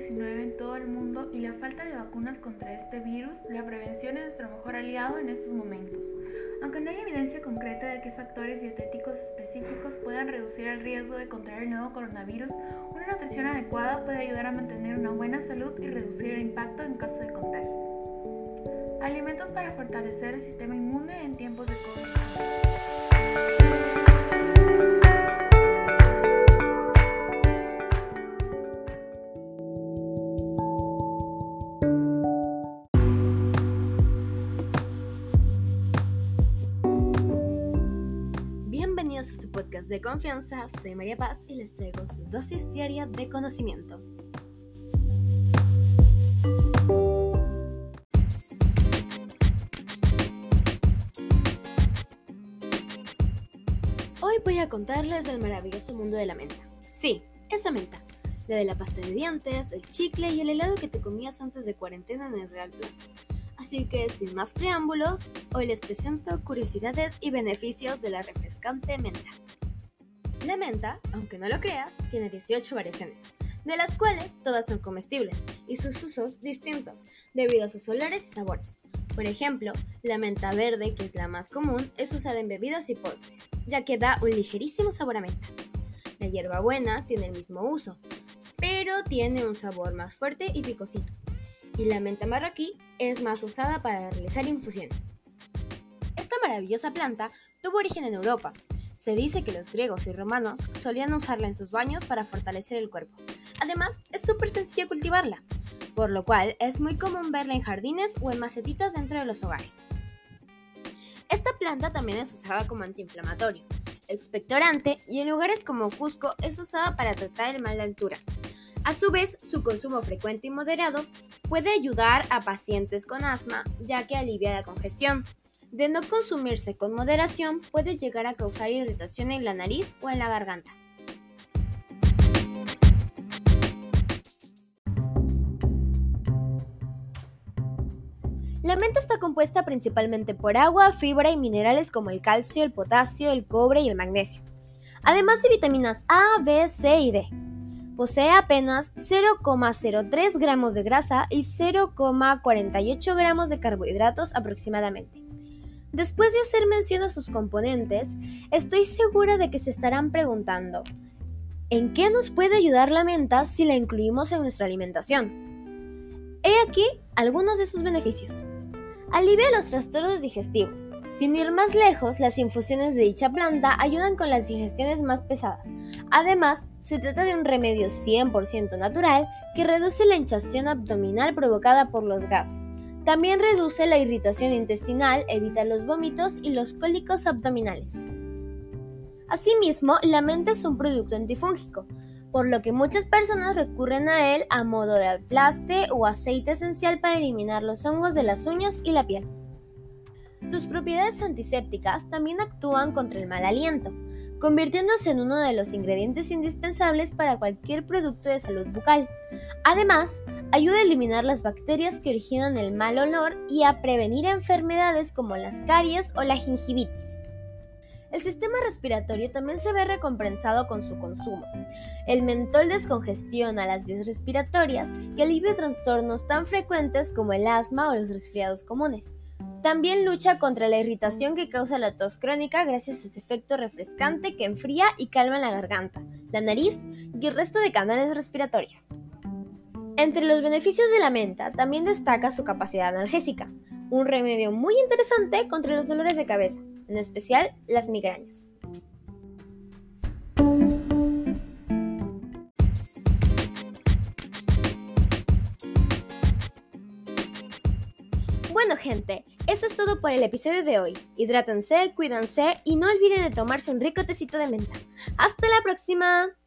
COVID-19 en todo el mundo y la falta de vacunas contra este virus, la prevención es nuestro mejor aliado en estos momentos. Aunque no hay evidencia concreta de qué factores dietéticos específicos puedan reducir el riesgo de contraer el nuevo coronavirus, una nutrición adecuada puede ayudar a mantener una buena salud y reducir el impacto en caso de contagio. Alimentos para fortalecer el sistema inmune en tiempos de COVID. Bienvenidos a su podcast de confianza, soy María Paz y les traigo su dosis diaria de conocimiento. Hoy voy a contarles del maravilloso mundo de la menta. Sí, esa menta, la de la pasta de dientes, el chicle y el helado que te comías antes de cuarentena en el Real Plaza. Así que sin más preámbulos, hoy les presento curiosidades y beneficios de la refrescante menta. La menta, aunque no lo creas, tiene 18 variaciones, de las cuales todas son comestibles y sus usos distintos debido a sus olores y sabores. Por ejemplo, la menta verde, que es la más común, es usada en bebidas y postres, ya que da un ligerísimo sabor a menta. La hierbabuena tiene el mismo uso, pero tiene un sabor más fuerte y picosito y la menta marroquí es más usada para realizar infusiones. Esta maravillosa planta tuvo origen en Europa. Se dice que los griegos y romanos solían usarla en sus baños para fortalecer el cuerpo. Además, es súper sencillo cultivarla, por lo cual es muy común verla en jardines o en macetitas dentro de los hogares. Esta planta también es usada como antiinflamatorio, expectorante y en lugares como Cusco es usada para tratar el mal de altura, a su vez, su consumo frecuente y moderado puede ayudar a pacientes con asma, ya que alivia la congestión. De no consumirse con moderación, puede llegar a causar irritación en la nariz o en la garganta. La menta está compuesta principalmente por agua, fibra y minerales como el calcio, el potasio, el cobre y el magnesio, además de vitaminas A, B, C y D. Posee apenas 0,03 gramos de grasa y 0,48 gramos de carbohidratos aproximadamente. Después de hacer mención a sus componentes, estoy segura de que se estarán preguntando, ¿en qué nos puede ayudar la menta si la incluimos en nuestra alimentación? He aquí algunos de sus beneficios. Alivia los trastornos digestivos. Sin ir más lejos, las infusiones de dicha planta ayudan con las digestiones más pesadas, Además, se trata de un remedio 100% natural que reduce la hinchación abdominal provocada por los gases. También reduce la irritación intestinal, evita los vómitos y los cólicos abdominales. Asimismo, la menta es un producto antifúngico, por lo que muchas personas recurren a él a modo de aplaste o aceite esencial para eliminar los hongos de las uñas y la piel. Sus propiedades antisépticas también actúan contra el mal aliento, convirtiéndose en uno de los ingredientes indispensables para cualquier producto de salud bucal. Además, ayuda a eliminar las bacterias que originan el mal olor y a prevenir enfermedades como las caries o la gingivitis. El sistema respiratorio también se ve recompensado con su consumo. El mentol descongestiona las vías respiratorias y alivia trastornos tan frecuentes como el asma o los resfriados comunes. También lucha contra la irritación que causa la tos crónica gracias a su efecto refrescante que enfría y calma la garganta, la nariz y el resto de canales respiratorios. Entre los beneficios de la menta también destaca su capacidad analgésica, un remedio muy interesante contra los dolores de cabeza, en especial las migrañas. Bueno gente, eso es todo por el episodio de hoy. Hidrátense, cuídense y no olviden de tomarse un rico tecito de menta. ¡Hasta la próxima!